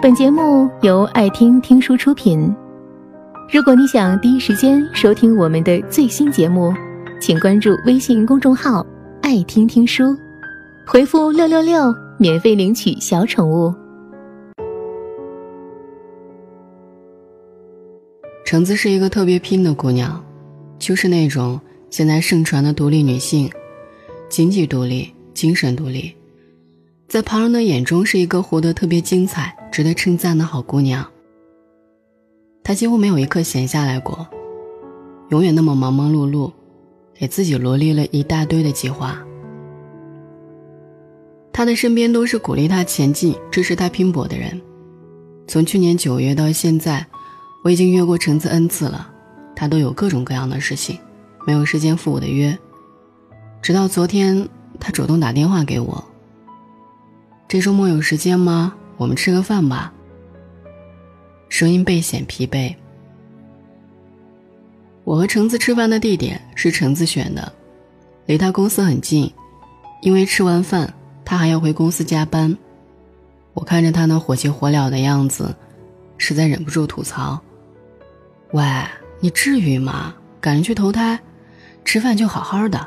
本节目由爱听听书出品。如果你想第一时间收听我们的最新节目，请关注微信公众号“爱听听书”，回复“六六六”免费领取小宠物。橙子是一个特别拼的姑娘，就是那种现在盛传的独立女性，经济独立，精神独立，在旁人的眼中是一个活得特别精彩。值得称赞的好姑娘。她几乎没有一刻闲下来过，永远那么忙忙碌碌，给自己罗列了一大堆的计划。她的身边都是鼓励她前进、支持她拼搏的人。从去年九月到现在，我已经约过橙子 n 次了，她都有各种各样的事情，没有时间赴我的约。直到昨天，她主动打电话给我：“这周末有时间吗？”我们吃个饭吧。声音倍显疲惫。我和橙子吃饭的地点是橙子选的，离他公司很近，因为吃完饭他还要回公司加班。我看着他那火急火燎的样子，实在忍不住吐槽：“喂，你至于吗？赶着去投胎，吃饭就好好的。”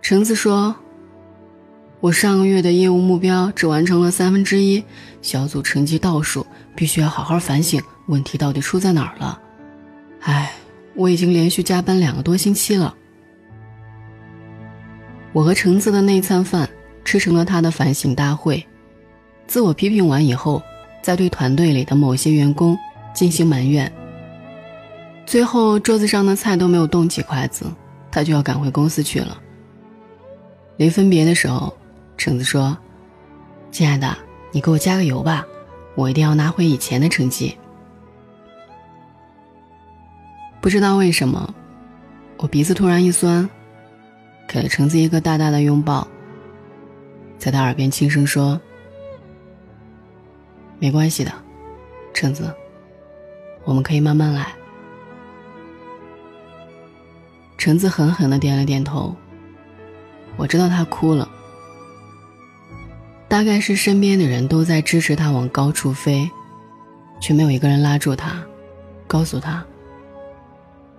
橙子说。我上个月的业务目标只完成了三分之一，小组成绩倒数，必须要好好反省问题到底出在哪儿了。唉，我已经连续加班两个多星期了。我和橙子的那餐饭吃成了他的反省大会，自我批评完以后，再对团队里的某些员工进行埋怨。最后桌子上的菜都没有动几筷子，他就要赶回公司去了。临分别的时候。橙子说：“亲爱的，你给我加个油吧，我一定要拿回以前的成绩。”不知道为什么，我鼻子突然一酸，给了橙子一个大大的拥抱，在他耳边轻声说：“没关系的，橙子，我们可以慢慢来。”橙子狠狠的点了点头。我知道他哭了。大概是身边的人都在支持他往高处飞，却没有一个人拉住他，告诉他：“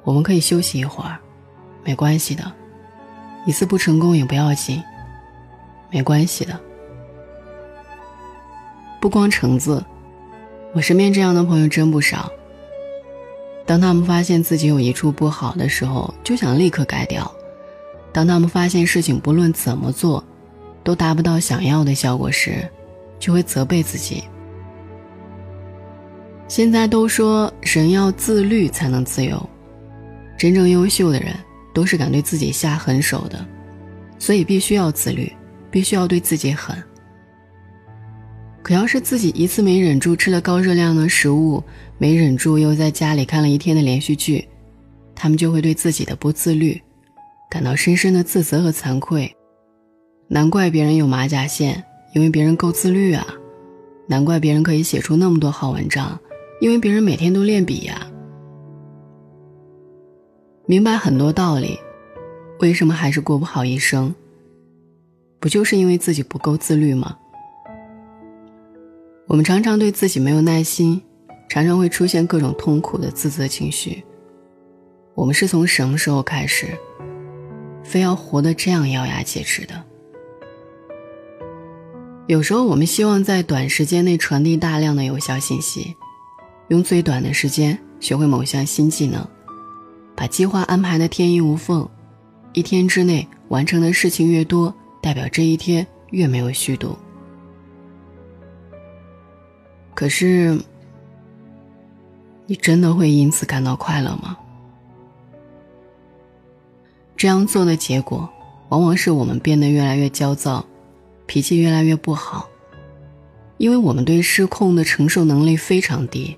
我们可以休息一会儿，没关系的，一次不成功也不要紧，没关系的。”不光橙子，我身边这样的朋友真不少。当他们发现自己有一处不好的时候，就想立刻改掉；当他们发现事情不论怎么做，都达不到想要的效果时，就会责备自己。现在都说人要自律才能自由，真正优秀的人都是敢对自己下狠手的，所以必须要自律，必须要对自己狠。可要是自己一次没忍住吃了高热量的食物，没忍住又在家里看了一天的连续剧，他们就会对自己的不自律感到深深的自责和惭愧。难怪别人有马甲线，因为别人够自律啊；难怪别人可以写出那么多好文章，因为别人每天都练笔呀。明白很多道理，为什么还是过不好一生？不就是因为自己不够自律吗？我们常常对自己没有耐心，常常会出现各种痛苦的自责情绪。我们是从什么时候开始，非要活得这样咬牙切齿的？有时候，我们希望在短时间内传递大量的有效信息，用最短的时间学会某项新技能，把计划安排的天衣无缝。一天之内完成的事情越多，代表这一天越没有虚度。可是，你真的会因此感到快乐吗？这样做的结果，往往是我们变得越来越焦躁。脾气越来越不好，因为我们对失控的承受能力非常低，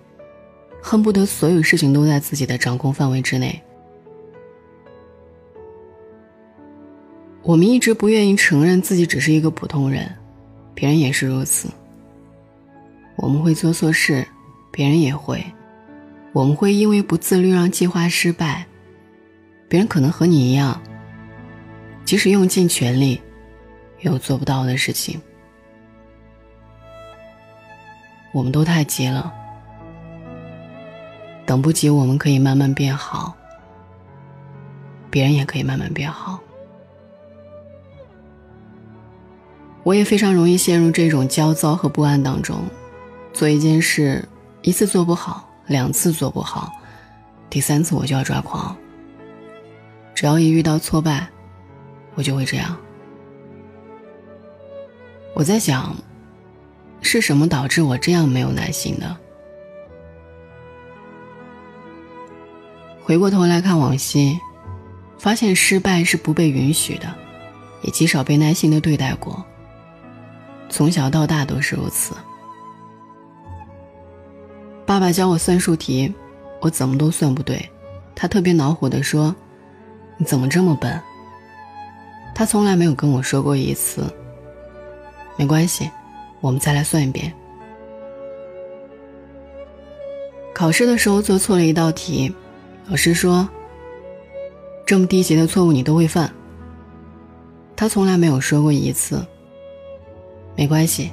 恨不得所有事情都在自己的掌控范围之内。我们一直不愿意承认自己只是一个普通人，别人也是如此。我们会做错事，别人也会；我们会因为不自律让计划失败，别人可能和你一样，即使用尽全力。有做不到的事情。我们都太急了，等不及，我们可以慢慢变好，别人也可以慢慢变好。我也非常容易陷入这种焦躁和不安当中，做一件事一次做不好，两次做不好，第三次我就要抓狂。只要一遇到挫败，我就会这样。我在想，是什么导致我这样没有耐心的？回过头来看往昔，发现失败是不被允许的，也极少被耐心的对待过。从小到大都是如此。爸爸教我算数题，我怎么都算不对，他特别恼火地说：“你怎么这么笨？”他从来没有跟我说过一次。没关系，我们再来算一遍。考试的时候做错了一道题，老师说：“这么低级的错误你都会犯。”他从来没有说过一次。没关系，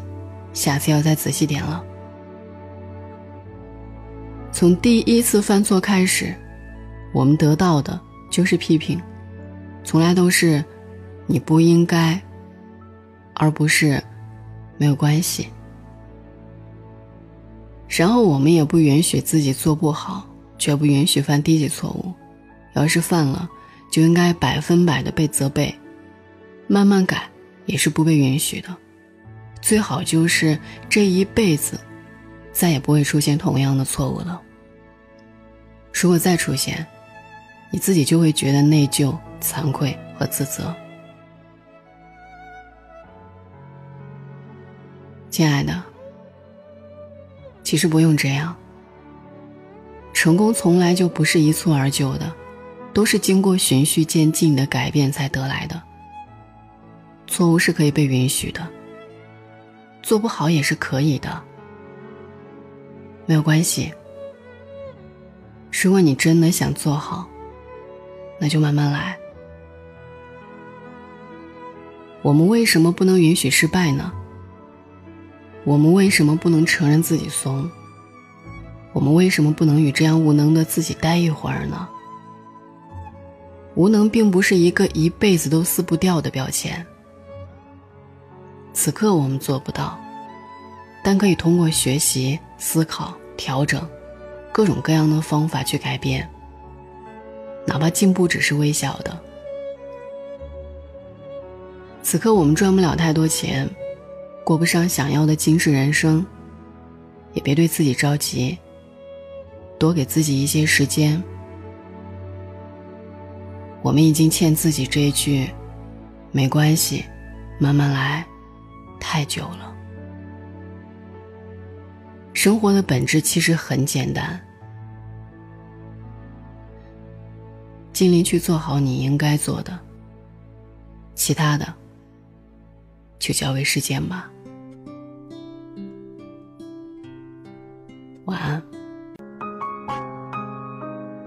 下次要再仔细点了。从第一次犯错开始，我们得到的就是批评，从来都是你不应该，而不是没有关系。然后我们也不允许自己做不好，绝不允许犯低级错误。要是犯了，就应该百分百的被责备，慢慢改也是不被允许的。最好就是这一辈子，再也不会出现同样的错误了。如果再出现，你自己就会觉得内疚、惭愧和自责。亲爱的，其实不用这样。成功从来就不是一蹴而就的，都是经过循序渐进的改变才得来的。错误是可以被允许的。做不好也是可以的，没有关系。如果你真的想做好，那就慢慢来。我们为什么不能允许失败呢？我们为什么不能承认自己怂？我们为什么不能与这样无能的自己待一会儿呢？无能并不是一个一辈子都撕不掉的标签。此刻我们做不到，但可以通过学习、思考、调整，各种各样的方法去改变。哪怕进步只是微小的。此刻我们赚不了太多钱，过不上想要的精致人生，也别对自己着急，多给自己一些时间。我们已经欠自己这一句“没关系，慢慢来”。太久了。生活的本质其实很简单，尽力去做好你应该做的，其他的就交给时间吧。